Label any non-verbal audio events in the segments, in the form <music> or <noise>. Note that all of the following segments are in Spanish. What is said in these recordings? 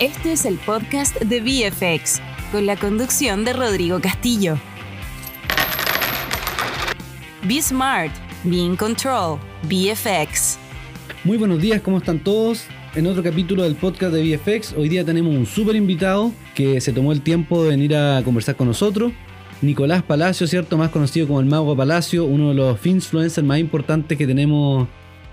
Este es el podcast de VFX, con la conducción de Rodrigo Castillo. Be Smart, Be in Control, VFX. Muy buenos días, ¿cómo están todos? En otro capítulo del podcast de VFX, hoy día tenemos un súper invitado que se tomó el tiempo de venir a conversar con nosotros. Nicolás Palacio, ¿cierto? Más conocido como el Mago Palacio, uno de los influencers más importantes que tenemos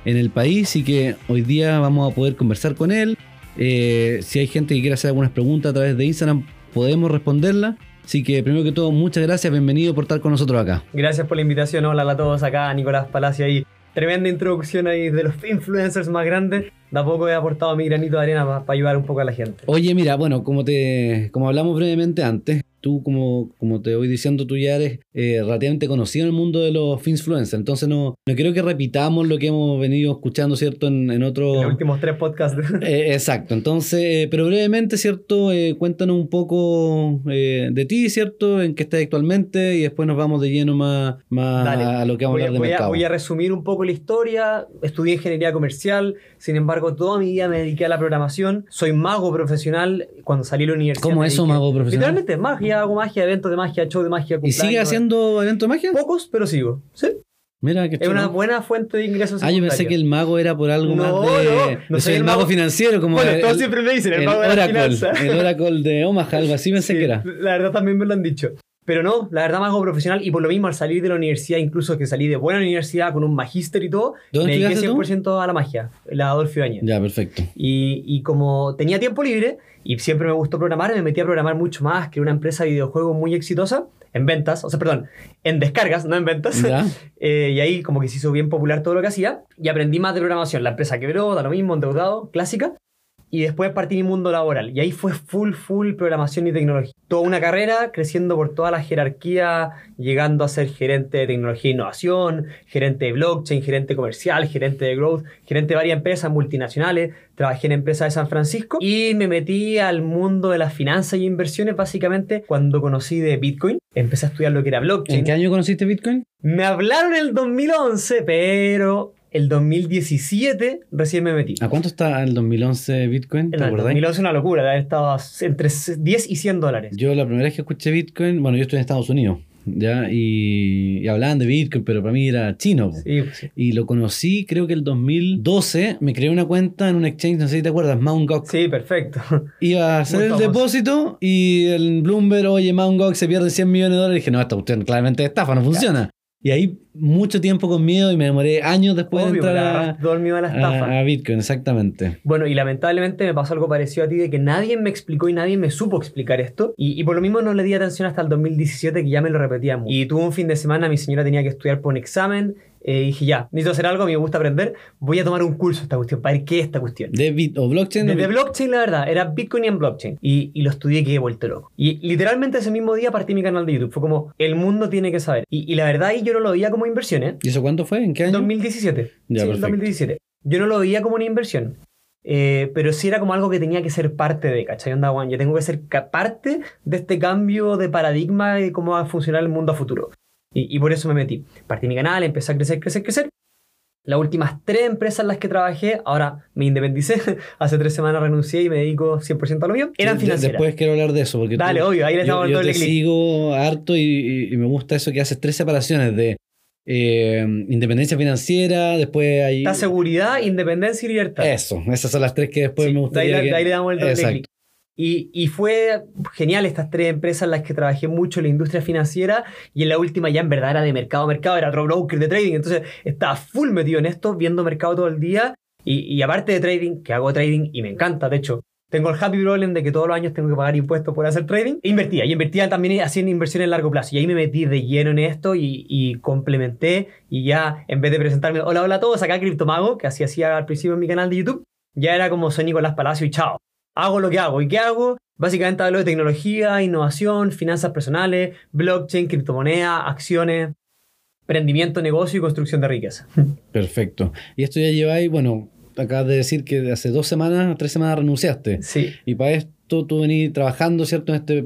en el país y que hoy día vamos a poder conversar con él. Eh, si hay gente que quiere hacer algunas preguntas a través de Instagram, podemos responderla. Así que primero que todo, muchas gracias, bienvenido por estar con nosotros acá. Gracias por la invitación, hola a todos acá, Nicolás Palacio ahí. Tremenda introducción ahí de los influencers más grandes. De a poco he aportado mi granito de arena para ayudar un poco a la gente. Oye, mira, bueno, como te como hablamos brevemente antes, tú, como, como te voy diciendo, tú ya eres eh, relativamente conocido en el mundo de los influencers. Entonces, no, no quiero que repitamos lo que hemos venido escuchando, ¿cierto? En, en otros. los últimos tres podcasts. <laughs> Eh, exacto. Entonces, eh, pero brevemente, ¿cierto? cuéntanos un poco de ti, ¿cierto? En qué estás actualmente y después nos vamos de lleno más, más a lo que vamos a hablar de voy mercado. A, voy a resumir un poco la historia. Estudié ingeniería comercial, sin embargo, toda mi vida me dediqué a la programación. Soy mago profesional. Cuando salí de la universidad. ¿Cómo eso, mago profesional? Literalmente, magia hago magia, eventos de magia, show de magia. ¿Y sigue haciendo eventos de magia? Pocos, pero sigo. Sí. Mira, que es una buena fuente de ingresos. Ah, yo pensé que el mago era por algo más de. No, no soy el mago, financiero, como. Bueno, todos siempre me dicen el, mago de Oracle, El Oracle de Omaha, algo así pensé que era. La verdad también me lo han dicho. Pero no, la verdad mago profesional y por lo mismo al salir de la universidad, incluso que salí de buena universidad con un magíster y todo, me dediqué 100% a la magia, la Adolfo Ibañez. Ya, perfecto. Y, y como tenía tiempo libre y siempre me gustó programar, me metí a programar mucho más, que una empresa de videojuegos muy exitosa en ventas, o sea, perdón, en descargas, no en ventas. <laughs> eh, y ahí como que se hizo bien popular todo lo que hacía y aprendí más de programación. La empresa quebró, da lo mismo, endeudado, clásica y después partí mi mundo laboral. Y ahí fue full, full programación y tecnología. Toda una carrera creciendo por toda la jerarquía, llegando a ser gerente de tecnología e innovación, gerente de blockchain, gerente comercial, gerente de growth, gerente de varias empresas multinacionales. Trabajé en empresas de San Francisco y me metí al mundo de las finanzas y inversiones básicamente cuando conocí de Bitcoin. Empecé a estudiar lo que era blockchain. ¿En qué año conociste Bitcoin? Me hablaron en el 2011, pero el 2017 recién me metí. ¿A cuánto está el 2011 Bitcoin? ¿Te el 2011 es una locura, estaba entre 10 y 100 dólares. Yo la primera vez que escuché Bitcoin, bueno, yo estoy en Estados Unidos. ¿ya? Y, hablaban de Bitcoin, pero para mí era chino. Sí, pues sí. Y lo conocí, creo que el 2012, me creé una cuenta en un exchange, no sé si te acuerdas, Mt. Gox. Sí, perfecto. <laughs> Iba a hacer el depósito y el Bloomberg, oye, Mt. Gox se pierde 100 millones de dólares. Y dije, no, esta cuestión claramente es estafa, no funciona. Y ahí mucho tiempo con miedo y me demoré años después de entrar a, a, la estafa. A, Bitcoin, exactamente. Bueno, y lamentablemente me pasó algo parecido a ti de que nadie me explicó y nadie me supo explicar esto. Y, y por lo mismo no le di atención hasta el 2017 que ya me lo repetía mucho. Y tuvo un fin de semana, mi señora tenía que estudiar por un examen eh, dije, ya, necesito hacer algo, a mí me gusta aprender, voy a tomar un curso esta cuestión, para ver qué es esta cuestión. ¿De bit o blockchain? De, blockchain, la verdad, era Bitcoin y en blockchain. Y, y lo estudié y quedé vuelto loco. Y literalmente ese mismo día partí mi canal de YouTube. Fue como, el mundo tiene que saber. Y, y la verdad ahí yo no lo veía como inversión, ¿eh? ¿Y eso cuánto fue? ¿En qué año? 2017. Ya, sí, perfecto. 2017. Yo no lo veía como una inversión. Eh, pero sí era como algo que tenía que ser parte de, ¿cachai? Onda, Juan, yo tengo que ser parte de este cambio de paradigma y cómo va a funcionar el mundo a futuro. Y, y por eso me metí. Partí mi canal, empecé a crecer, crecer, crecer. Las últimas tres empresas en las que trabajé, ahora me independicé, <laughs> hace tres semanas renuncié y me dedico 100% a lo mío, eran financieras. Después quiero hablar de eso. Porque Dale, tú- obvio, ahí le yo, estamos yo doble te clic. sigo harto y, y me gusta eso que haces tres separaciones de eh, independencia financiera, después hay... Está seguridad, independencia y libertad. Eso, esas son las tres que después Sí, me de, ahí, gustaría que- de ahí le damos el doble. Y, y fue genial estas tres empresas en las que trabajé mucho en la industria financiera y en la última ya en verdad era de mercado a mercado, era otro broker de trading, entonces estaba full metido en esto, viendo mercado todo el día y, y aparte de trading, que hago trading y me encanta, de hecho, tengo el happy problem de que todos los años tengo que pagar impuestos por hacer trading. E Invertía, y invertía también haciendo inversiones a largo plazo. Y ahí me metí de lleno en esto y, y complementé. Y ya, en vez de presentarme, hola, hola a todos, acá Criptomago, que así hacía al principio en mi canal de YouTube, ya era como soy Nicolás Palacio y chao. Hago lo que hago. ¿Y qué hago? Básicamente hablo de tecnología, innovación, finanzas personales, blockchain, criptomoneda, acciones, emprendimiento, negocio y construcción de riqueza. Perfecto. Y esto ya lleváis, bueno, acabas de decir que hace dos semanas, tres semanas renunciaste. Sí. Y para esto tú venís trabajando, ¿cierto? En este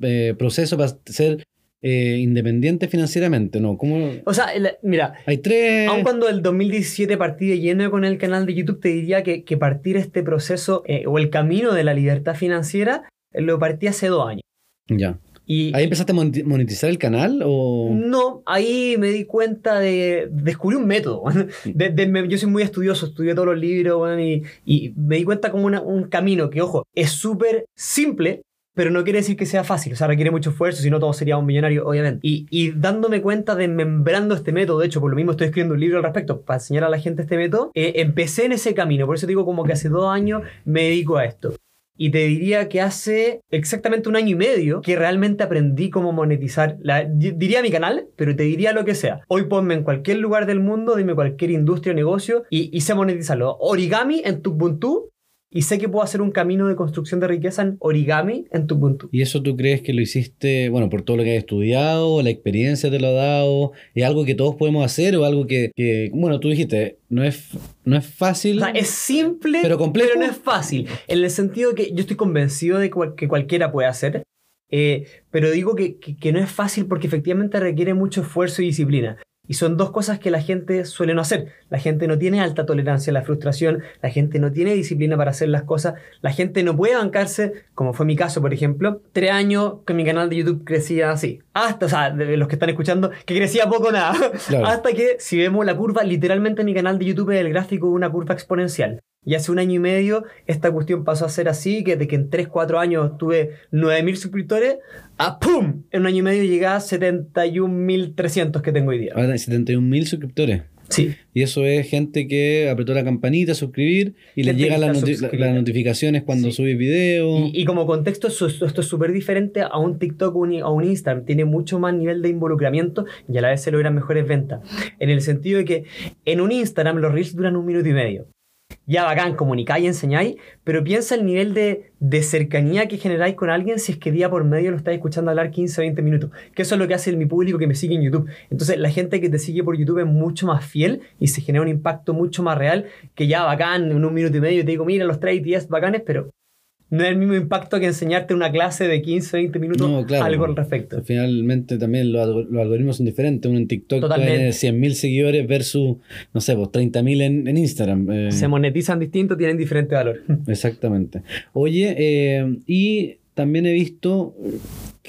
eh, proceso para ser eh, independiente financieramente, ¿no? ¿Cómo? O sea, el- mira, Hay tres... Aun cuando el 2017 partí de lleno con el canal de YouTube, te diría que, que partir este proceso eh, o el camino de la libertad financiera lo partí hace dos años. Ya. Y ¿Ahí empezaste a moneti- monetizar el canal o...? no, ahí me di cuenta de. Descubrí un método. De- de- yo soy muy estudioso, estudié todos los libros bueno, y, y me di cuenta como una- un camino que, ojo, es súper simple. Pero no quiere decir que sea fácil, o sea, requiere mucho esfuerzo, si no todos seríamos millonarios, obviamente. Y, y dándome cuenta, desmembrando este método, de hecho, por lo mismo estoy escribiendo un libro al respecto, para enseñar a la gente este método, eh, empecé en ese camino, por eso digo como que hace dos años me dedico a esto. Y te diría que hace exactamente un año y medio que realmente aprendí cómo monetizar. Diría mi canal, pero te diría lo que sea. Hoy ponme en cualquier lugar del mundo, dime cualquier industria o negocio y, y monetizarlo. Origami en Ubuntu y sé que puedo hacer un camino de construcción de riqueza en origami en Ubuntu. ¿Y eso tú crees que lo hiciste, bueno, por todo lo que has estudiado, la experiencia te lo ha dado? ¿Es algo que todos podemos hacer o algo que, que, bueno, tú dijiste, no es, no es fácil? O sea, es simple, Pero complejo. no es fácil. En el sentido que yo estoy convencido de que cualquiera puede hacer. eh, pero digo que, que- que no es fácil porque efectivamente requiere mucho esfuerzo y disciplina. Y son dos cosas que la gente suele no hacer. La gente no tiene alta tolerancia a la frustración, la gente no tiene disciplina para hacer las cosas, la gente no puede bancarse, como fue mi caso, por ejemplo, tres años que mi canal de YouTube crecía así. Hasta, o sea, de los que están escuchando, que crecía poco nada. Claro. Hasta que, si vemos la curva, literalmente en mi canal de YouTube es el gráfico de una curva exponencial. Y hace un año y medio esta cuestión pasó a ser así, que de que en 3, 4 años tuve 9.000 suscriptores, a ¡pum! En un año y medio llegué a 71.300 que tengo hoy día. Ahora hay 71 mil suscriptores. Sí. Y eso es gente que apretó la campanita, suscribir, y le llegan las, está noti- la- suscrita. las notificaciones cuando Sí. subes video. Y, y como contexto, esto es súper diferente a un TikTok o un- a un Instagram. Tiene mucho más nivel de involucramiento y a la vez se logran mejores ventas. En el sentido de que en un Instagram los reels duran un minuto y medio. Ya bacán, comunicáis y enseñáis, pero piensa el nivel de, de cercanía que generáis con alguien si es que día por medio lo estáis escuchando hablar 15 o 20 minutos. Que eso es lo que hace mi público que me sigue en YouTube. Entonces, la gente que te sigue por YouTube es mucho más fiel y se genera un impacto mucho más real que ya bacán, en un minuto y medio te digo, mira los 3 10 bacanes, pero no es el mismo impacto que enseñarte una clase de 15 o 20 minutos No, claro. algo al respecto. Finalmente también los, los algoritmos son diferentes. Uno en TikTok tiene 100 mil seguidores versus, no sé, pues 30 mil en, en Instagram. Eh, Se monetizan distinto, tienen diferente valor. Exactamente. Oye, eh, y también he visto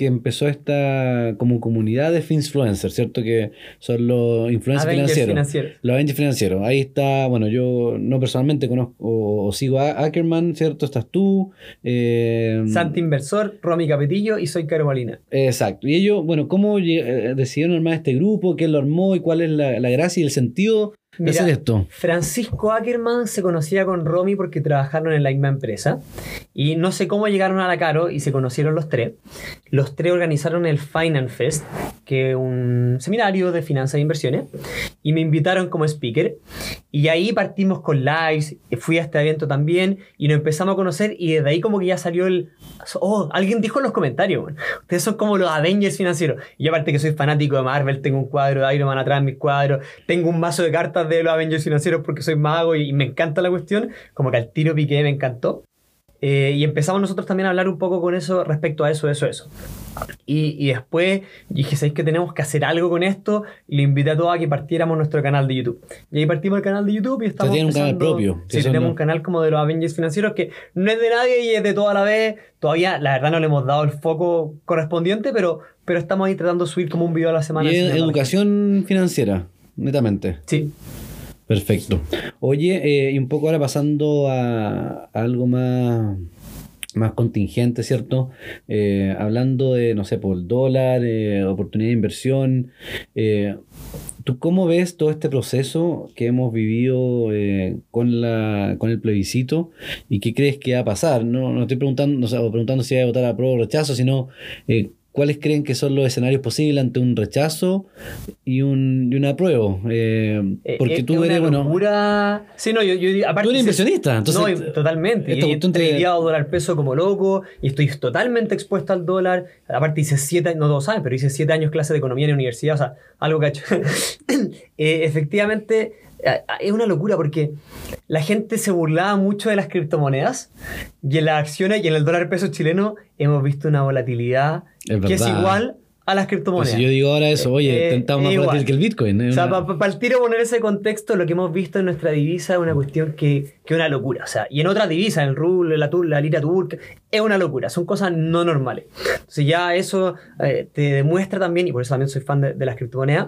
que empezó esta como comunidad de influencers, ¿cierto? Que son los influencers Avengers financieros. financieros. Los Avengers financieros. Ahí está, bueno, yo no personalmente conozco o, o sigo a Ackerman, ¿cierto? Estás tú. eh, Santi Inversor, Romy Capetillo y soy Caro Molina. Exacto. Y ellos, bueno, ¿cómo eh, decidieron armar este grupo? ¿Quién lo armó? ¿Y cuál es la, la gracia y el sentido Mira, hacer esto? Francisco Ackerman se conocía con Romy porque trabajaron en la misma empresa. Y no sé cómo llegaron a la Caro y se conocieron los tres. Los tres organizaron el Finance Fest, que es un seminario de finanzas e inversiones. Y me invitaron como speaker. Y ahí partimos con lives. Fui a este evento también. Y nos empezamos a conocer. Y desde ahí como que ya salió el... Oh, alguien dijo en los comentarios. bueno, Ustedes son como los Avengers financieros. Y aparte que soy fanático de Marvel. Tengo un cuadro de Iron Man atrás en mis cuadros. Tengo un mazo de cartas de los Avengers financieros porque soy mago y, y me encanta la cuestión. Como que al tiro piqué, me encantó. Eh, y empezamos nosotros también a hablar un poco con eso respecto a eso, eso, eso. Y, y después dije, ¿sabéis que tenemos que hacer algo con esto? Y le invité a todos a que partiéramos nuestro canal de YouTube. Y ahí partimos el canal de YouTube y estamos. tienen un canal propio. Sí, tenemos no- un canal como de los Avengers financieros que no es de nadie y es de toda la vez. Todavía, la verdad, no le hemos dado el foco correspondiente, pero, pero estamos ahí tratando de subir como un video a la semana. Y es educación financiera, netamente. Sí. Perfecto. Oye, eh, y un poco ahora pasando a, a algo más, más contingente, ¿cierto? Eh, hablando de, no sé, por el dólar, eh, oportunidad de inversión. eh, ¿Tú cómo ves todo este proceso que hemos vivido con, la, con el plebiscito y qué crees que va a pasar? No, no estoy preguntando, o sea, preguntando si va a votar a prueba o rechazo, sino cuáles creen que son los escenarios posibles ante un rechazo y un, y un apruebo. Eh, Eh, porque es- tú es eres, una bueno, locura. Sí, no, yo, yo aparte. tú eres inversionista, entonces no, totalmente. esta Y he cuestión te- dólar peso como loco y estoy totalmente expuesto al dólar. Aparte hice siete, no todos saben, pero hice siete años clase de economía en la universidad, o sea, algo hecho. <laughs> Eh, efectivamente, es una locura porque la gente se burlaba mucho de las criptomonedas y en las acciones y en el dólar peso chileno hemos visto una volatilidad Es que es igual a las criptomonedas. Pues si yo digo ahora eso, oye, Eh, intentamos más volátil que el Bitcoin. es O sea, una- para el tiro poner ese contexto, lo que hemos visto en nuestra divisa es una cuestión que es una locura. O sea, y en otras divisas, el rublo, la, la lira turca, es una locura. Son cosas no normales. Entonces ya eso eh, te demuestra también, y por eso también soy fan de, de las criptomonedas,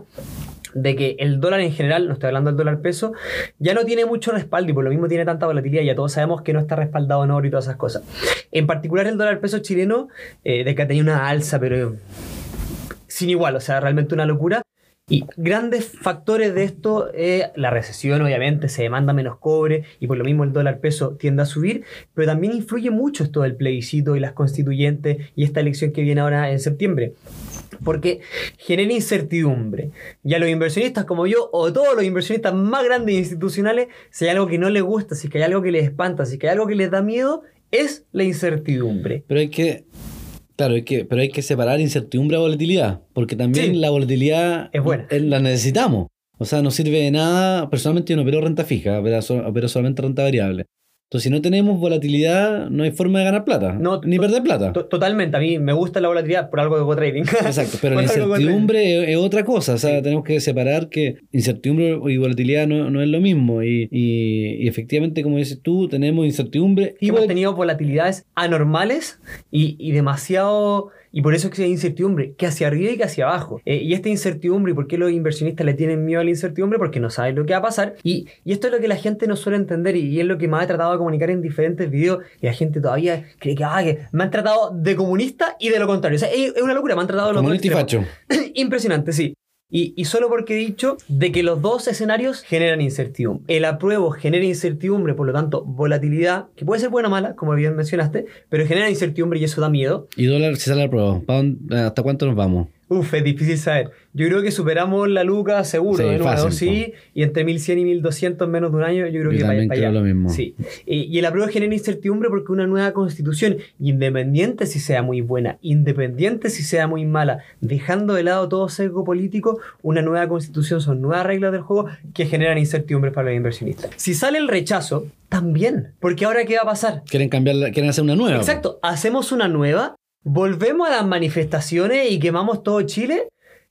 de que el dólar en general, no estoy hablando del dólar peso, ya no tiene mucho respaldo y por lo mismo tiene tanta volatilidad. Ya todos sabemos que no está respaldado en oro y todas esas cosas. En particular el dólar peso chileno, eh, de que ha tenido una alza, pero sin igual, o sea, realmente una locura. Y grandes factores de esto es la recesión, obviamente, se demanda menos cobre y por lo mismo el dólar peso tiende a subir, pero también influye mucho esto del plebiscito y las constituyentes y esta elección que viene ahora en septiembre. Porque genera incertidumbre. Y a los inversionistas como yo, o todos los inversionistas más grandes e institucionales, si hay algo que no les gusta, si hay algo que les espanta, si hay algo que les da miedo, es la incertidumbre. Pero hay que. Claro, hay que, pero hay que separar incertidumbre a volatilidad, porque también Sí. la volatilidad Es buena. eh, la necesitamos. O sea, no sirve de nada. Personalmente yo no opero renta fija, opero solamente renta variable. Entonces, si no tenemos volatilidad, no hay forma de ganar plata, No, ni perder plata. To- Totalmente, a mí me gusta la volatilidad por algo de Go Trading. <laughs> Exacto, pero la incertidumbre es, otra cosa. O sea, Sí. tenemos que separar que incertidumbre y volatilidad no, no es lo mismo. Y, y- y efectivamente, como dices tú, tenemos incertidumbre y hemos tenido volatilidades anormales y, y demasiado. Y por eso es que hay incertidumbre, que hacia arriba y que hacia abajo. Eh, y esta incertidumbre, ¿y por qué los inversionistas le tienen miedo a la incertidumbre? Porque no saben lo que va a pasar. Y, y esto es lo que la gente no suele entender y, y es lo que me ha tratado de comunicar en diferentes videos. Y la gente todavía cree que, ah, que me han tratado de comunista y de lo contrario. O sea, es, es una locura, me han tratado de lo contrario. <clears throat> Impresionante, sí. Y, solo porque he dicho de que los dos escenarios generan incertidumbre. El apruebo genera incertidumbre, por lo tanto, volatilidad, que puede ser buena o mala, como bien mencionaste, pero genera incertidumbre y eso da miedo. Y dólar si sale a prueba. ¿Pa dónde- ¿Hasta cuánto nos vamos? Uf, es difícil saber. Yo creo que superamos la luca seguro, Sí, fácil, sí, y entre 1100 y 1200 en menos de un año, yo creo Yo que también para creo allá. lo mismo. Sí. Y, y el apruebo genera incertidumbre porque una nueva constitución, independiente si sea muy buena, independiente si sea muy mala, dejando de lado todo sesgo político, una nueva constitución son nuevas reglas del juego que generan incertidumbre para los inversionistas. Si sale el rechazo, también, porque ahora ¿qué va a pasar? Quieren cambiar, quieren hacer una nueva. Exacto, hacemos una nueva, volvemos a las manifestaciones y quemamos todo Chile,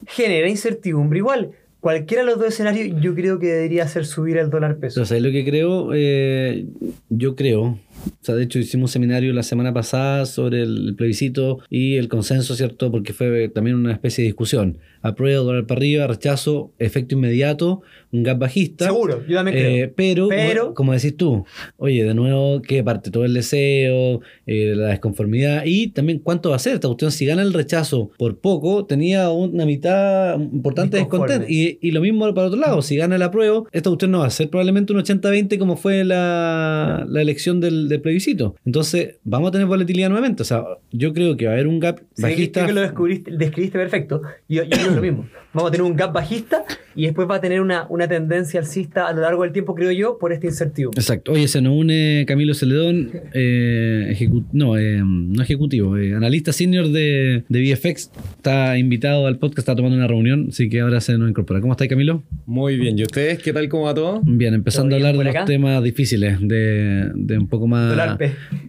genera incertidumbre igual. Cualquiera de los dos escenarios yo creo que debería hacer subir el dólar peso. Pero ¿sabes lo que creo? Eh, yo creo. O sea, de hecho hicimos un seminario la semana pasada sobre el plebiscito y el consenso, ¿cierto? Porque fue también una especie de discusión. Apruebo, dólar para arriba, rechazo, efecto inmediato, un gap bajista. Seguro, yo también creo. Eh, pero, Pero- como, decís tú, oye, de nuevo, que parte todo el deseo, eh, la desconformidad y también cuánto va a ser esta cuestión. Si gana el rechazo por poco, tenía una mitad importante de descontento. Y, y lo mismo para otro lado, si gana el apruebo, esta cuestión no va a ser probablemente un 80-20 como fue la, la elección del, del plebiscito. Entonces, vamos a tener volatilidad nuevamente. O sea, yo creo que va a haber un gap Sí, bajista. creo que lo describiste perfecto. Yo, yo creo lo mismo. Vamos a tener un gap bajista y después va a tener una, una tendencia alcista a lo largo del tiempo, creo yo, por esta incertidumbre. Exacto. Oye, se nos une Camilo Celedón, eh, ejecu- no, eh, no ejecutivo, eh, analista senior de, de VFX. Está invitado al podcast, está tomando una reunión, así que ahora se nos incorpora. ¿Cómo está Camilo? Muy bien, ¿y ustedes qué tal? ¿Cómo va todo? Bien, empezando a ¿Todo bien hablar de los temas difíciles, de, de un poco más,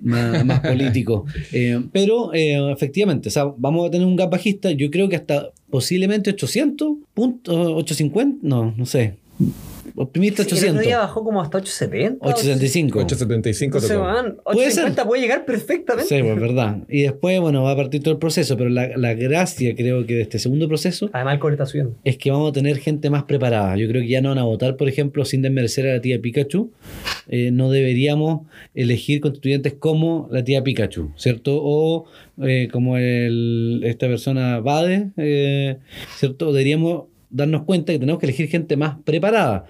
más, más <laughs> político. Eh, pero eh, efectivamente, o sea, vamos a tener un gap bajista, yo creo que hasta posiblemente 800 puntos, 850, no, no sé. Optimista Sí, el otro 800. día bajó como hasta 870. 875. 875 Entonces, man, Puede ser. 850 puede llegar perfectamente. Sí, pues verdad. <laughs> Y después, bueno, va a partir todo el proceso, pero la, la gracia creo que de este segundo proceso Además, el cobre está subiendo. es que vamos a tener gente más preparada. Yo creo que ya no van a votar, por ejemplo, sin desmerecer a la tía Pikachu. Eh, no deberíamos elegir constituyentes como la tía Pikachu, ¿cierto? O eh, como el, esta persona Bade, eh, ¿cierto? Deberíamos darnos cuenta que tenemos que elegir gente más preparada.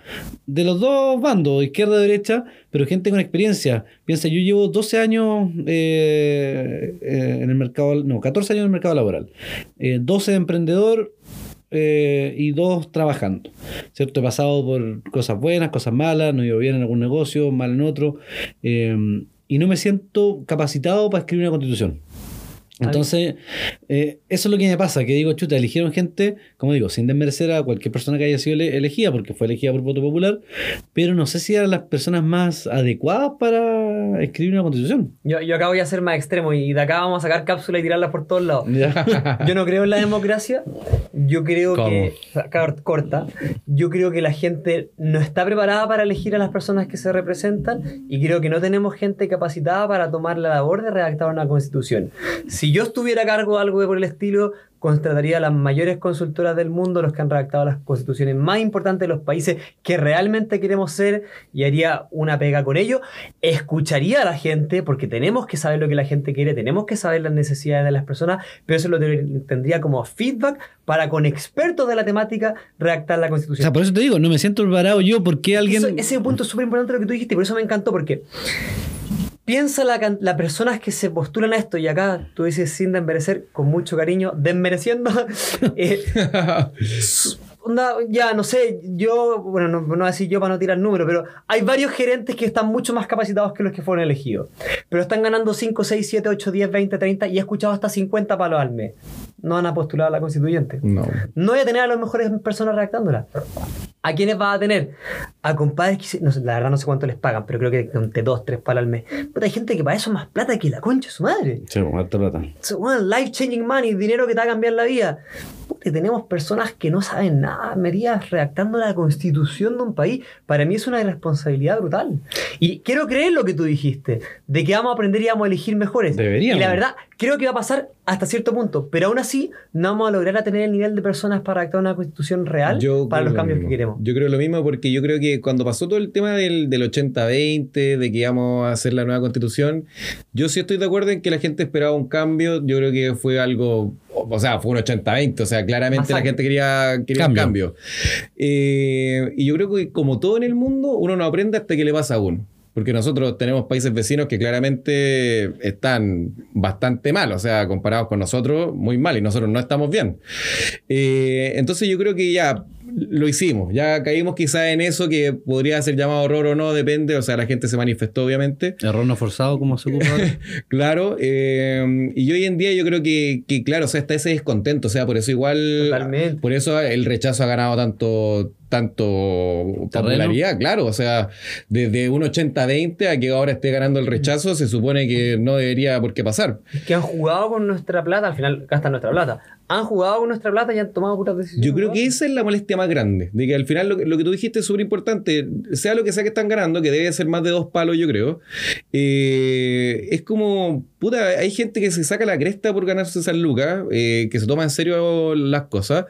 De los dos bandos, izquierda y derecha, pero gente con experiencia. Piensa, yo llevo 12 años eh, eh, en el mercado, no, 14 años en el mercado laboral. Eh, 12 de emprendedor, eh, y dos trabajando. ¿Cierto? He pasado por cosas buenas, cosas malas, no ido bien en algún negocio, mal en otro, eh, y no me siento capacitado para escribir una constitución. Entonces, eh, eso es lo que me pasa, que digo, chuta, eligieron gente, como digo, sin desmerecer a cualquier persona que haya sido ele- elegida, porque fue elegida por voto popular, pero no sé si eran las personas más adecuadas para, a escribir una constitución. Yo, yo acá voy a ser más extremo y de acá vamos a sacar cápsulas y tirarlas por todos lados. <laughs> Yo no creo en la democracia. Yo creo ¿Cómo? que. Corta. Yo creo que la gente no está preparada para elegir a las personas que se representan y creo que no tenemos gente capacitada para tomar la labor de redactar una constitución. Si yo estuviera a cargo de algo por el estilo, contrataría a las mayores consultoras del mundo, los que han redactado las constituciones más importantes de los países que realmente queremos ser y haría una pega con ello. Escucharía a la gente, porque tenemos que saber lo que la gente quiere, tenemos que saber las necesidades de las personas, pero eso lo te- tendría como feedback para con expertos de la temática redactar la O constitución. sea, por eso te digo, no me siento preparado yo porque alguien. Eso- ese punto es súper importante lo que tú dijiste, y por eso me encantó, porque piensa la las personas que se postulan a esto, y acá tú dices sin desmerecer, con mucho cariño, desmereciendo. <laughs> eh, onda, ya, no sé, yo, bueno, no, no voy a decir yo para no tirar números, pero hay varios gerentes que están mucho más capacitados que los que fueron elegidos. Pero están ganando 5, 6, 7, 8, 10, 20, 30 y he escuchado hasta 50 palos al mes. No van a postular a la constituyente. No. No voy a tener a las mejores personas redactándola. ¿A quiénes vas a tener? A compadres que, no sé, la verdad no sé cuánto les pagan, pero creo que entre 2, 3 palos al mes. Pero hay gente que para eso es más plata que la concha de su madre. Sí, harta plata. So, bueno, life changing money, dinero que te va a cambiar la vida. Puta, tenemos personas que no saben nada, medidas redactando la constitución de un país. Para mí es una irresponsabilidad brutal. Y quiero creer lo que tú dijiste, de que vamos a aprender y vamos a elegir mejores. Deberíamos. Y la verdad, creo que va a pasar hasta cierto punto, pero aún así no vamos a lograr a tener el nivel de personas para redactar una constitución real Yo para los lo cambios mismo. que queremos. Yo creo lo mismo porque yo creo que cuando pasó todo el tema del, del 80-20, de que íbamos a hacer la nueva constitución, yo sí estoy de acuerdo en que la gente esperaba un cambio. Yo creo que fue algo, o sea, fue un 80-20, o sea, claramente la gente quería, quería un Cambio. cambio. Eh, y yo creo que como todo en el mundo, uno no aprende hasta que le pasa a uno. Porque nosotros tenemos países vecinos que claramente están bastante mal, o sea, comparados con nosotros, muy mal, y nosotros no estamos bien. Eh, entonces yo creo que ya lo hicimos, ya caímos quizás en eso que podría ser llamado horror o no, depende, o sea, la gente se manifestó obviamente. Error no forzado, como se ocupa ahora. <laughs> Claro, eh, y hoy en día yo creo que, que, claro, o sea, está ese descontento, o sea, por eso igual, Totalmente. por eso el rechazo ha ganado tanto, tanto popularidad, claro, o sea, desde un 80-20 a que ahora esté ganando el rechazo, se supone que no debería por qué pasar. Que han jugado con nuestra plata, al final gastan nuestra plata. Han jugado con nuestra plata y han tomado putas decisiones. Yo creo que esa es la molestia más grande, de que al final lo que, lo que tú dijiste es súper importante, sea lo que sea que están ganando, que debe ser más de dos palos, yo creo, eh, es como, puta, hay gente que se saca la cresta por ganarse esas lucas, eh, que se toma en serio las cosas,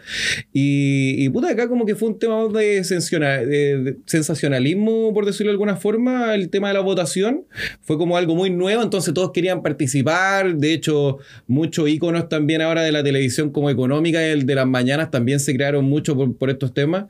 y, y, puta, acá como que fue un tema más de, sensiona- de- de sensacionalismo, por decirlo de alguna forma, el tema de la votación, fue como algo muy nuevo, entonces todos querían participar, de hecho, muchos íconos también ahora de la televisión como económica, el de las mañanas, también se crearon mucho por, por estos temas,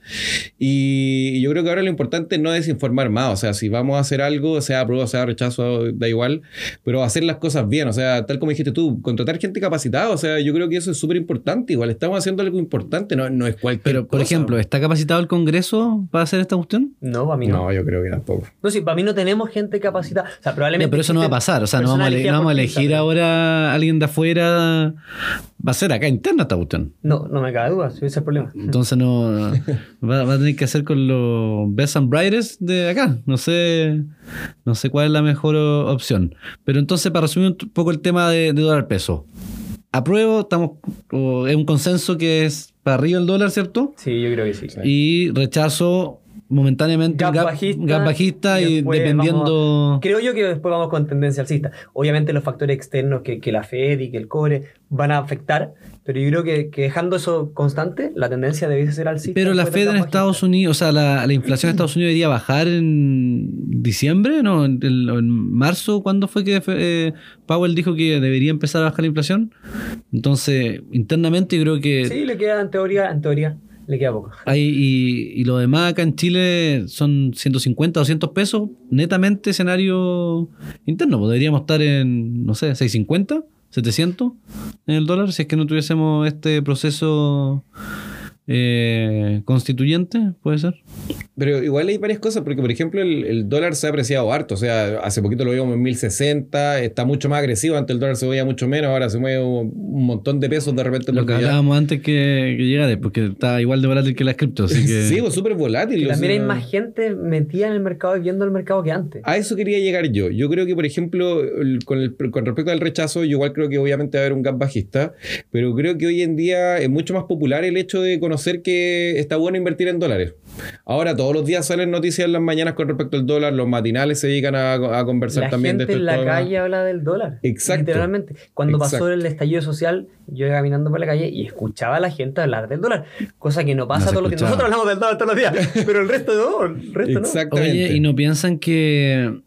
y, yo creo que ahora lo importante es no desinformar más, o sea, si vamos a hacer algo, sea apruebo, sea rechazo, da igual, pero hacer las cosas bien, o sea, tal como dijiste tú, contratar gente capacitada, o sea, yo creo que eso es súper importante, igual estamos haciendo algo importante, no, no es cualquier Pero, por cosa. ejemplo, ¿está capacitado el Congreso para hacer esta cuestión? No, para mí no. No, yo creo que tampoco. No, sí, para mí no tenemos gente capacitada. O sea, probablemente. Pero eso no va a pasar. O sea, no vamos a, ele- personas no vamos a elegidas por elegir ahora a alguien de afuera. Va a ser acá interna esta cuestión. No, no me cabe duda, ese es el problema. Entonces no <laughs> va, va a tener que hacer con los best and brightest de acá. No sé, no sé cuál es la mejor opción. Pero entonces, para resumir un poco el tema de, de dólar peso. Apruebo, estamos, es un consenso que es para arriba el dólar, ¿cierto? Sí, yo creo que sí. Y rechazo momentáneamente Gap un bajista, gap bajista y dependiendo... Creo yo que después vamos con tendencia alcista. Obviamente los factores externos que, que la Fed y que el cobre van a afectar, pero yo creo que, que dejando eso constante, la tendencia debe ser alcista. Pero la Fed en Estados. Unidos, o sea, la, la inflación en <clears throat> Estados Unidos debería bajar en diciembre, ¿no? En, marzo, ¿cuándo fue que eh, Powell dijo que debería empezar a bajar la inflación? Entonces, internamente yo creo que Sí, le queda en teoría, en teoría, le queda poco. hay, y, y lo demás acá en Chile son 150, 200 pesos, netamente escenario interno. Pues deberíamos estar en, no sé, 650, 700 en el dólar, si es que no tuviésemos este proceso eh, constituyente, puede ser. Pero igual hay varias cosas, porque por ejemplo el, el dólar se ha apreciado harto. O sea, hace poquito lo vimos en 1060, está mucho más agresivo. Antes el dólar se movía mucho menos, ahora se mueve un, un montón de pesos de repente. Lo que ya- hablábamos antes que, que llegara, porque está igual de volátil que las criptos. Así que... Sí, pues súper volátil. O también hay más gente metida en el mercado y viendo el mercado que antes. A eso quería llegar yo. Yo creo que, por ejemplo, el- con, el- con respecto al rechazo, yo igual creo que obviamente va a haber un gap bajista, pero creo que hoy en día es mucho más popular el hecho de conocer que está bueno invertir en dólares. Ahora todos los días salen noticias en las mañanas con respecto al dólar, los matinales se dedican a, a conversar La también gente de estos en la calle habla del dólar. Exacto. Literalmente. Cuando pasó el estallido social, yo iba caminando por la calle y escuchaba a la gente hablar del dólar. Cosa que no pasa No todos los días. Nosotros hablamos del dólar todos los días, <laughs> pero el resto no. El resto no. Exactamente. Oye, ¿y no piensan que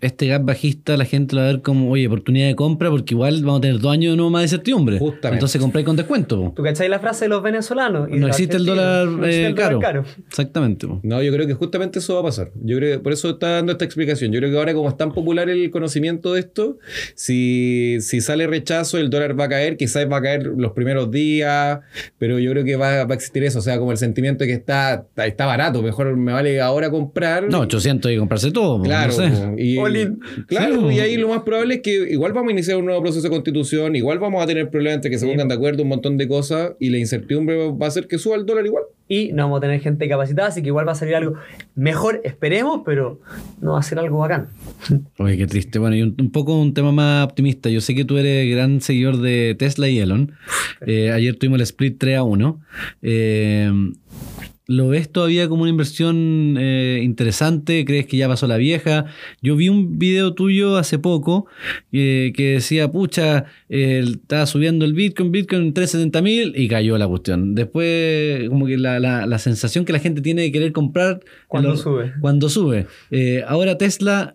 este gap bajista la gente lo va a ver como, oye, oportunidad de compra? Porque igual vamos a tener dos años de nuevo más de incertidumbre. Justamente. Entonces compráis con descuento. po. ¿Tú cacháis la frase de los venezolanos? Y No existe el dólar, argentinos? No existe eh, el dólar caro. Exactamente. po. No, yo creo que justamente eso va a pasar. Yo creo que por eso está dando esta explicación. Yo creo que ahora, como es tan popular el conocimiento de esto, si, si sale rechazo, el dólar va a caer, quizás va a caer los primeros días, pero yo creo que va, va a existir eso. O sea, como el sentimiento de que está, está barato, mejor me vale ahora comprar. No, 800 hay que comprarse todo. Claro, no sé. po, y, Claro, Sí, y ahí lo más probable es que igual vamos a iniciar un nuevo proceso de constitución, igual vamos a tener problemas entre que se pongan po. de acuerdo un montón de cosas y la incertidumbre va a hacer que suba el dólar igual. Y no vamos a tener gente capacitada, así que igual va a salir algo mejor, esperemos, pero no va a ser algo bacán. <laughs> Oye, qué triste. Bueno, y un, un poco un tema más optimista. Yo sé que tú eres gran seguidor de Tesla y Elon. Eh, ayer tuvimos el split 3 a 1. Eh, ¿Lo ves todavía como una inversión eh, interesante? ¿Crees que ya pasó la vieja? Yo vi un video tuyo hace poco eh, que decía, pucha, eh, estaba subiendo el Bitcoin, Bitcoin en 370 mil y cayó la cuestión. Después, como que la, la- la sensación que la gente tiene de querer comprar Cuando lo- sube. Cuando sube. Ahora Tesla,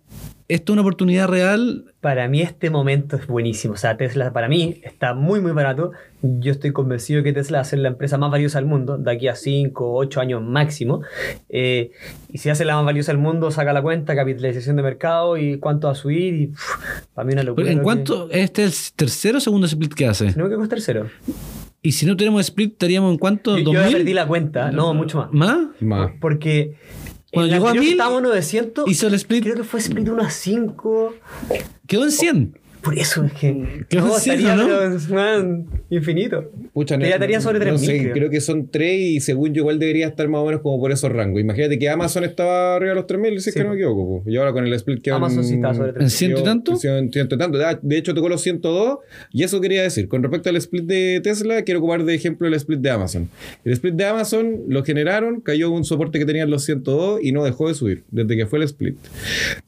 ¿esto es una oportunidad real? Para mí este momento es buenísimo. O sea, Tesla para mí está muy, muy barato. Yo estoy convencido que Tesla va a ser la empresa más valiosa del mundo de aquí a 5 o 8 años máximo. Eh, y si hace la más valiosa del mundo, saca la cuenta, capitalización de mercado y cuánto va a subir. Y para mí una locura. ¿En cuánto? ¿Este es el tercero o segundo split que hace? No que cuesta tercero. Y si no tenemos split, estaríamos en cuánto? Yo, yo ya ¿2000? perdí la cuenta. No, mucho más. ¿Más? Más. Porque Cuando en llegó a anterior 1000, estábamos 900. Hizo el split, Creo que fue split 1 a 5. quedó en 100. Por eso es que. No, man, infinito. Pucha, Ya estaría sobre no 3.000, sé, creo. creo. que son 3 y según yo igual debería estar más o menos como por esos rangos. Imagínate que Amazon estaba arriba de los 3.000, si es Sí, que no me equivoco. po. Y ahora con el split que Amazon sí está sobre ¿En ciento y tanto? Ciento, y tanto. De- De hecho, tocó los 102 y eso quería decir. Con respecto al split de Tesla, quiero ocupar de ejemplo el split de Amazon. El split de Amazon lo generaron, cayó un soporte que tenían los 102 y no dejó de subir desde que fue el split.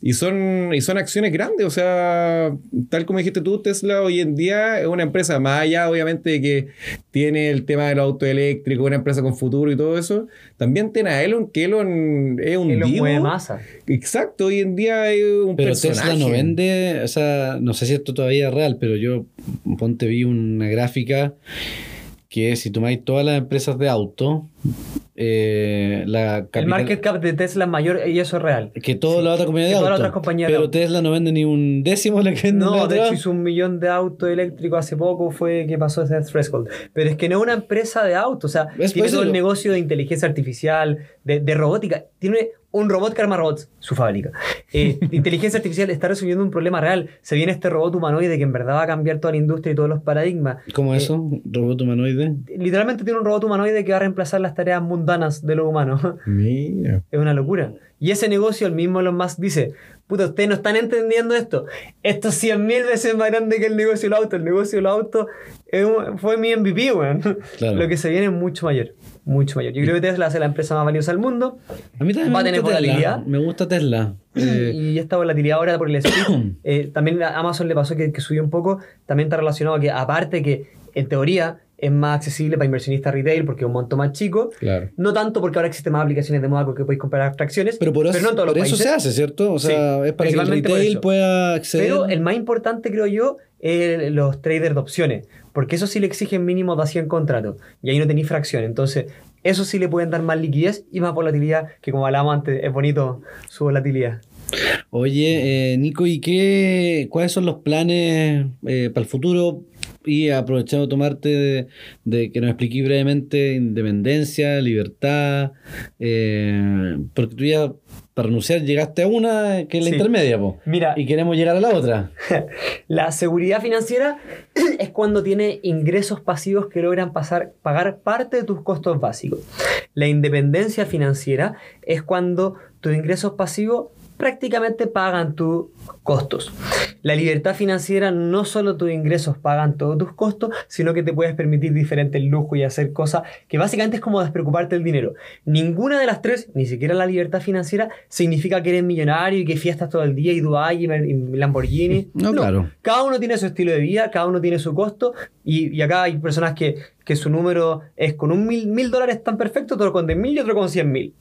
Y son, y son acciones grandes, o sea, tal como dijiste tú, Tesla hoy en día es una empresa más allá, obviamente, de que tiene el tema del auto eléctrico, una empresa con futuro y todo eso. También tiene a Elon, que Elon es un lo divo. mueve masa. Exacto, hoy en día es un Pero personaje. Tesla no vende, o sea, no sé si esto todavía es real, pero yo, ponte, vi una gráfica que si tomáis todas las empresas de auto, eh, la El capital- market cap de Tesla es mayor y eso es real. que todas las otras compañías Que de todas las otras compañías de pero auto. Tesla no vende ni un décimo de lo que vende la No, de otra. hecho hizo un millón de autos eléctricos hace poco, fue que pasó ese threshold. Pero es que no es una empresa de autos, o sea, Es tiene todo el negocio de inteligencia artificial, de, de robótica. Tiene un robot que arma robots, su fábrica. Eh, <laughs> inteligencia artificial está resolviendo un problema real. Se viene este robot humanoide que en verdad va a cambiar toda la industria y todos los paradigmas. ¿Cómo Eh, eso? ¿Robot humanoide? Literalmente tiene un robot humanoide que va a reemplazar las tareas mundanas de los humanos. <laughs> Mira. Es una locura. Y ese negocio, el mismo Elon Musk dice, puta, ustedes no están entendiendo esto. Esto es 100 mil veces más grande que el negocio del auto. El negocio del auto es fue mi MVP, weón. Claro. Lo que se viene es mucho mayor. Mucho mayor. Yo creo que Tesla ser la empresa más valiosa del mundo. A mí también Va a me tener gusta Tesla. volatilidad. Me gusta Tesla. <clears throat> Eh, Y esta volatilidad ahora por el split, <clears throat> eh, también a Amazon le pasó que, que subió un poco. También está relacionado a que, aparte que en teoría es más accesible para inversionistas retail porque es un monto más chico. Claro. No tanto porque ahora existen más aplicaciones de moda que podéis comprar abstracciones. pero por eso, no en todos los por eso se hace, ¿cierto? O sea, Sí, es para que el retail pueda acceder. Pero el más importante, creo yo, es los traders de opciones. Porque eso sí le exigen mínimo de 100 contratos. Y ahí no tenéis fracción. Entonces, eso sí le pueden dar más liquidez y más volatilidad. Que como hablábamos antes, es bonito su volatilidad. Oye, eh, Nico, ¿y qué, cuáles son los planes eh, para el futuro? Y aprovechando tomarte de, de que nos expliqué brevemente independencia, libertad, eh, porque tú ya para renunciar llegaste a una que es la Sí. intermedia, po, Mira, y queremos llegar a la otra. <laughs> La seguridad financiera <clears throat> es cuando tiene ingresos pasivos que logran pasar, pagar parte de tus costos básicos. La independencia financiera es cuando tus ingresos pasivos prácticamente pagan tus costos. La libertad financiera no solo tus ingresos pagan todos tus costos, sino que te puedes permitir diferentes lujos y hacer cosas que básicamente es como despreocuparte del dinero. Ninguna de las tres, ni siquiera la libertad financiera, significa que eres millonario y que fiestas todo el día y Dubái y Lamborghini. No, claro. Cada uno tiene su estilo de vida, cada uno tiene su costo y, y acá hay personas que, que su número es con un mil, mil dólares tan perfecto, otro con 10 mil y otro con 100 mil.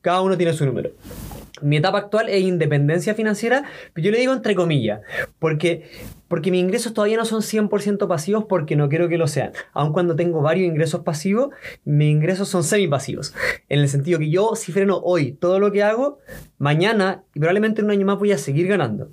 Cada uno tiene su número. Mi etapa actual es independencia financiera, pero yo le digo entre comillas, porque, porque mis ingresos todavía no son 100% pasivos porque no quiero que lo sean. Aun cuando tengo varios ingresos pasivos, mis ingresos son semipasivos. En el sentido que yo, si freno hoy todo lo que hago, mañana y probablemente en un año más voy a seguir ganando.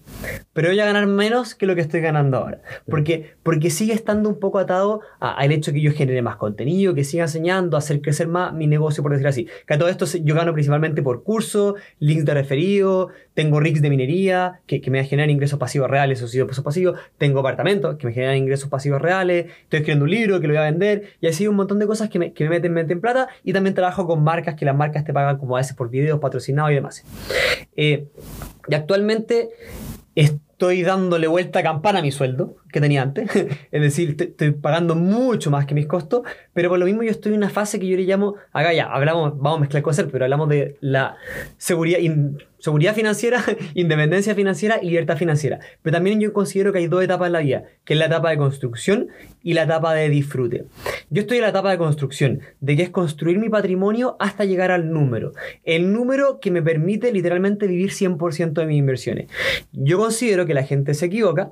Pero voy a ganar menos que lo que estoy ganando ahora. Porque, porque sigue estando un poco atado a- al hecho que yo genere más contenido, que siga enseñando, hacer crecer más mi negocio, por decir así. Que a todo esto yo gano principalmente por curso, links de referido, tengo rigs de minería que, que me generan ingresos pasivos reales o ingresos pasivos, tengo apartamentos que me generan ingresos pasivos reales, estoy escribiendo un libro que lo voy a vender y así un montón de cosas que me, que me meten, meten plata y también trabajo con marcas que las marcas te pagan como a veces por videos patrocinados y demás. Eh, y actualmente estoy dándole vuelta a campana a mi sueldo que tenía antes. <laughs> es decir, estoy, pagando mucho más que mis costos, pero por lo mismo yo estoy en una fase que yo le llamo, acá ya, hablamos, vamos a mezclar cosas, pero hablamos de la seguridad, seguridad financiera, <laughs> independencia financiera y libertad financiera. Pero también yo considero que hay dos etapas en la vida, que es la etapa de construcción y la etapa de disfrute. Yo estoy en la etapa de construcción, de que es construir mi patrimonio hasta llegar al número. El número que me permite literalmente vivir 100% de mis inversiones. Yo considero que la gente se equivoca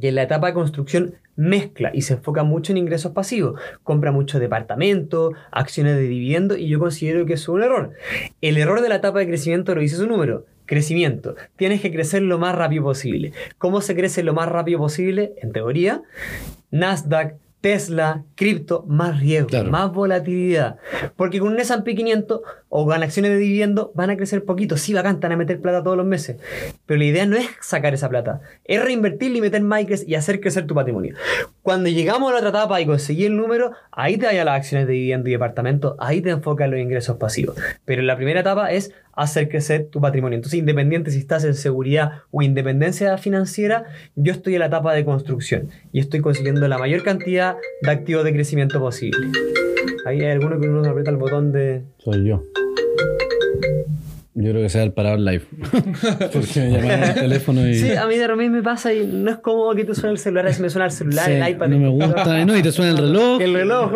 y en la etapa de construcción mezcla y se enfoca mucho en ingresos pasivos. Compra muchos departamentos, acciones de dividendo y yo considero que es un error. El error de la etapa de crecimiento lo dice su número. Crecimiento. Tienes que crecer lo más rápido posible. ¿Cómo se crece lo más rápido posible? En teoría, Nasdaq, Tesla, cripto, más riesgo, Claro. más volatilidad. Porque con un S&P 500 o con acciones de dividendo van a crecer poquito. Sí, bacán, van a meter plata todos los meses. Pero la idea no es sacar esa plata. Es reinvertirla y meter más y hacer crecer tu patrimonio. Cuando llegamos a la otra etapa y conseguí el número, ahí te vayas a las acciones de dividendo y departamento, ahí te enfocas en los ingresos pasivos. Pero la primera etapa es hacer crecer tu patrimonio. Entonces, independiente si estás en seguridad o independencia financiera, yo estoy en la etapa de construcción y estoy consiguiendo la mayor cantidad de activos de crecimiento posible. Ahí hay alguno que uno aprieta el botón de... Soy yo. Yo creo que se va el parado live. <laughs> Porque me llamaron al teléfono y. Sí, a mí de repente me pasa y no es cómodo que te suene el celular, a veces me suena el celular, Sí, el iPad. no me gusta. No, y te suena el reloj. El reloj,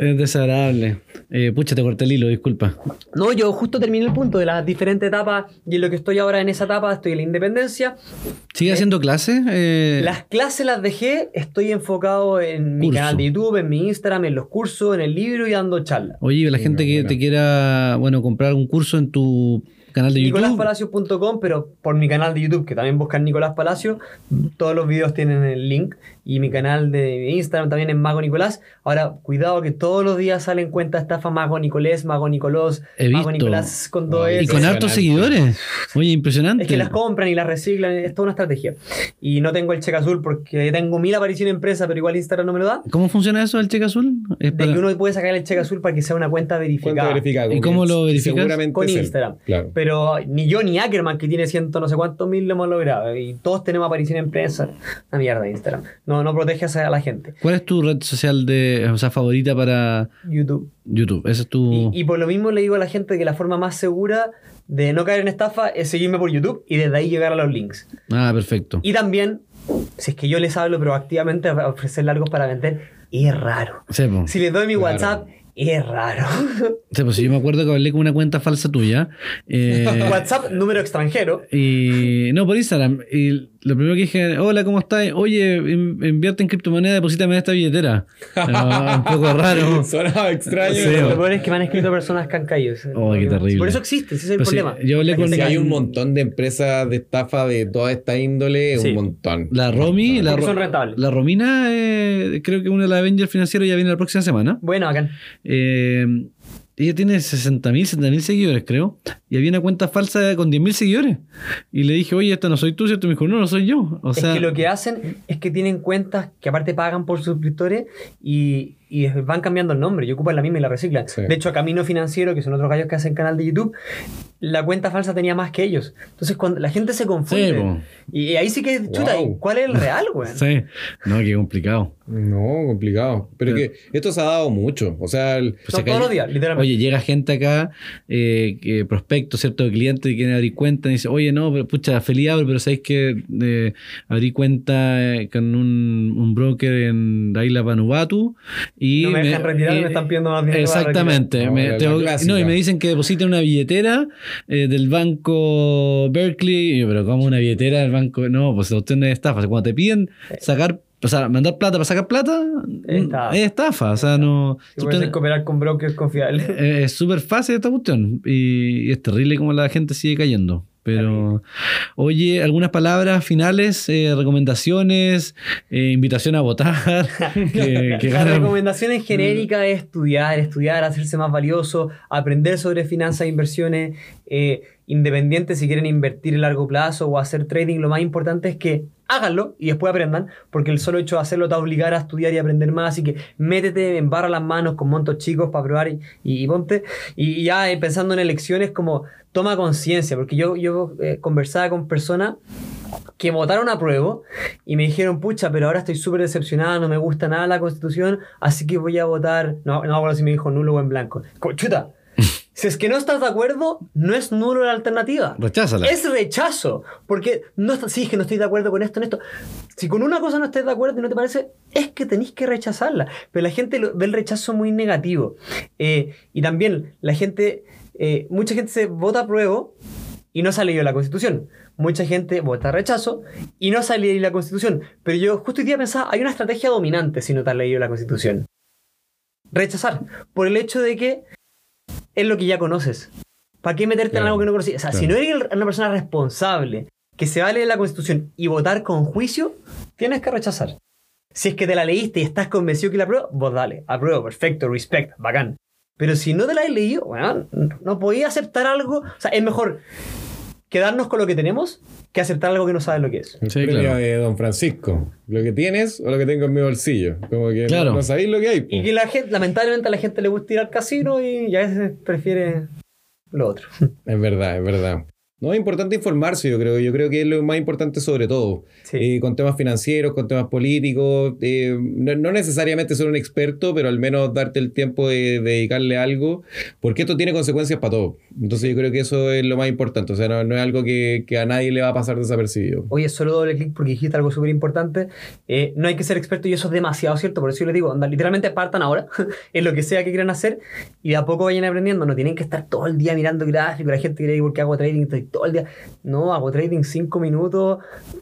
Es desagradable. Eh, pucha, te corté el hilo, disculpa. No, yo justo terminé el punto de las diferentes etapas y en lo que estoy ahora en esa etapa estoy en la independencia. ¿Sigue haciendo clases? Eh, Las clases las dejé, estoy enfocado en mi Curso. canal de YouTube, en mi Instagram, en los cursos, en el libro y dando charlas. Oye, la gente que buena. te quiera, bueno, comprar un curso en tu canal. NicolásPalacios.com, pero por mi canal de YouTube, que también buscan Nicolás Palacio, todos los videos tienen el link. Y mi canal de Instagram también es Mago Nicolás. Ahora, cuidado que todos los días salen cuenta estafa Mago Nicolás, Mago Nicolás, He Mago visto. Nicolás con dos Ay, Y con hartos seguidores. Oye, impresionante. Es que las compran y las reciclan, es toda una estrategia. Y no tengo el cheque azul porque tengo mil apariciones en empresa, pero igual Instagram no me lo da. ¿Cómo funciona eso del cheque azul? Es De que uno puede sacar el cheque azul para que sea una cuenta Cuenta verificada. ¿Y cómo lo verificas? Seguramente Con. Instagram. Claro. Pero ni yo ni Ackerman, que tiene ciento no sé cuántos mil, lo hemos logrado. Y todos tenemos aparición en prensa. Una mierda Instagram. No, no protege a la gente. ¿Cuál es tu red social de, o sea, favorita para YouTube. YouTube? Ese es tu. Y, y por lo mismo le digo a la gente que la forma más segura de no caer en estafa es seguirme por YouTube y desde ahí llegar a los links. Ah, perfecto. Y también, si es que yo les hablo proactivamente a ofrecer algo para vender, es raro. Sí. Si les doy mi Claro. WhatsApp, Es raro. <laughs> O sea, pues yo me acuerdo que hablé con una cuenta falsa tuya. eh, <laughs> WhatsApp, número extranjero. y no, por Instagram. Y lo primero que dije, hola, ¿cómo estás? Oye, in- invierte en criptomoneda, deposítame en esta billetera. Un poco raro. <laughs> Sonaba extraño. Sí, Lo peor es que me han escrito personas que han caído. Oh, qué terrible. Por eso existe, ese es el Pues sí, problema. yo hablé con- Sí, hay un montón de empresas de estafa de toda esta índole, Sí. un montón. La Romy, la, Ro- la Romina, eh, creo que una de las Avengers financieros ya viene la próxima semana. Bueno, bacán. Eh, ella tiene 60.000, 70.000 seguidores, creo. Y había una cuenta falsa con 10.000 seguidores. Y le dije, oye, esta no soy tú, ¿cierto? Y me dijo, no, no soy yo. O sea, es que lo que hacen es que tienen cuentas que aparte pagan por suscriptores y, y van cambiando el nombre y ocupan la misma y la reciclan. Sí. De hecho, a Camino Financiero, que son otros gallos que hacen canal de YouTube, la cuenta falsa tenía más que ellos. Entonces, cuando la gente se confunde. Sí, y ahí sí que, chuta, Wow. ¿y ¿cuál es el real, güey? <laughs> Sí, no, qué complicado. No, complicado. Pero Pero- que esto se ha dado mucho. O sea, el- Pues No, todos los días, literalmente. Oye, llega gente acá, eh, que prospecto, ¿cierto? Cliente que quiere abrir cuenta y dice, oye, no, pero pucha, feliz abro, pero sabéis que eh, abrí cuenta eh, con un, un broker en la isla Vanuatu y No me dejan retirar, me están pidiendo más dinero Exactamente. me- No, tengo- no, y me dicen que depositen una billetera eh, del banco Berkeley. Y yo, pero ¿cómo una billetera del banco? No, pues la opción es estafa. Cuando te piden sacar, o sea, mandar plata para sacar plata, Estafa. es estafa. O sea, no. Y tú puedes ten- cooperar con brokers confiables. eh, es súper fácil esta cuestión y, y es terrible como la gente sigue cayendo. Pero, oye, algunas palabras finales, eh, recomendaciones, eh, invitación a votar. <laughs> que, que La recomendación en genérica es estudiar, estudiar, hacerse más valioso, aprender sobre finanzas e inversiones, eh, independiente si quieren invertir a largo plazo o hacer trading, lo más importante es que háganlo y después aprendan, porque el solo hecho de hacerlo te va a estudiar y aprender más, así que métete, embarra las manos con montos chicos para probar y, y- ponte. Y, ya eh, pensando en elecciones como toma conciencia, porque yo, yo eh, conversaba con personas que votaron a prueba y me dijeron, pucha, pero ahora estoy súper decepcionada, no me gusta nada la constitución, así que voy a votar, no, no acuerdo si me dijo nulo o en blanco. Chuta, si es que no estás de acuerdo, no es nulo la alternativa. Recházala. Es rechazo, porque no está, sí, es que no estoy de acuerdo con esto, en esto. Si con una cosa no estás de acuerdo y no te parece, es que tenéis que rechazarla. Pero la gente lo- ve el rechazo muy negativo. Eh, y también la gente, eh, mucha gente se vota a prueba y no se ha leído la constitución. Mucha gente vota rechazo y no se ha leído la constitución. Pero yo justo hoy día pensaba, hay una estrategia dominante si no te has leído la constitución. Rechazar. Por el hecho de que es lo que ya conoces. ¿Para qué meterte en algo que no conoces? O sea, si no eres una persona responsable, que se va a leer la constitución y votar con juicio, tienes que rechazar. Si es que te la leíste y estás convencido que la apruebo, vos dale, apruebo, perfecto, respect, bacán. Pero si no te la has leído, bueno, no podías aceptar algo. O sea, es mejor quedarnos con lo que tenemos que aceptar algo que no sabes lo que es. el Sí, premio claro. de Don Francisco. Lo que tienes o lo que tengo en mi bolsillo. Como que no- Claro. no, sabéis lo que hay. Y que la gente, lamentablemente a la gente le gusta ir al casino y, y a veces prefiere lo otro. Es verdad, es verdad. No, es importante informarse, yo creo. Yo creo que es lo más importante sobre todo. Sí. Eh, con temas financieros, con temas políticos. eh, no, no necesariamente ser un experto, pero al menos darte el tiempo de, de dedicarle algo, porque esto tiene consecuencias para todo. Entonces yo creo que eso es lo más importante. O sea, no, no es algo que, que a nadie le va a pasar desapercibido. Oye, solo doble clic porque dijiste algo súper importante. Eh, no hay que ser experto y eso es demasiado cierto. Por eso yo les digo, anda, literalmente partan ahora <laughs> en lo que sea que quieran hacer y de a poco vayan aprendiendo. No tienen que estar todo el día mirando gráficos. La gente cree porque hago trading estoy todo el día. No, hago trading cinco minutos.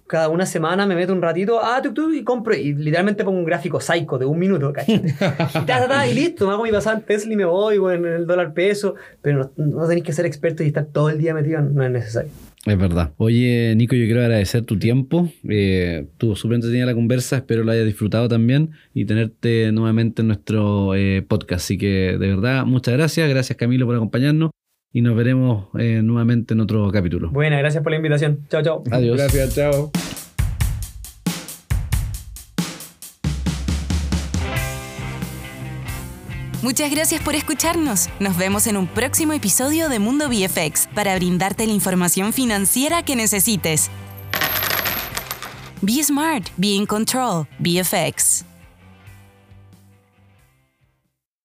Cada una semana me meto un ratito ah, tuk, tuk, y compro. Y literalmente pongo un gráfico psycho de un minuto. y, listo, me hago mi pasada en Tesla y me voy bueno, en el dólar peso. Pero no, tenéis que ser experto y estar todo el día metido. No es necesario. Es verdad. Oye, Nico, yo quiero agradecer tu tiempo. Eh, Estuvo súper entretenida la conversa. Espero lo hayas disfrutado también y tenerte nuevamente en nuestro eh, podcast. Así que, de verdad, muchas gracias. Gracias, Camilo, por acompañarnos y nos veremos eh, nuevamente en otro capítulo. Buena, gracias por la invitación. Chao, chao. Adiós. Gracias, chao. Muchas gracias por escucharnos. Nos vemos en un próximo episodio de Mundo VFX para brindarte la información financiera que necesites. Be smart, be in control, VFX.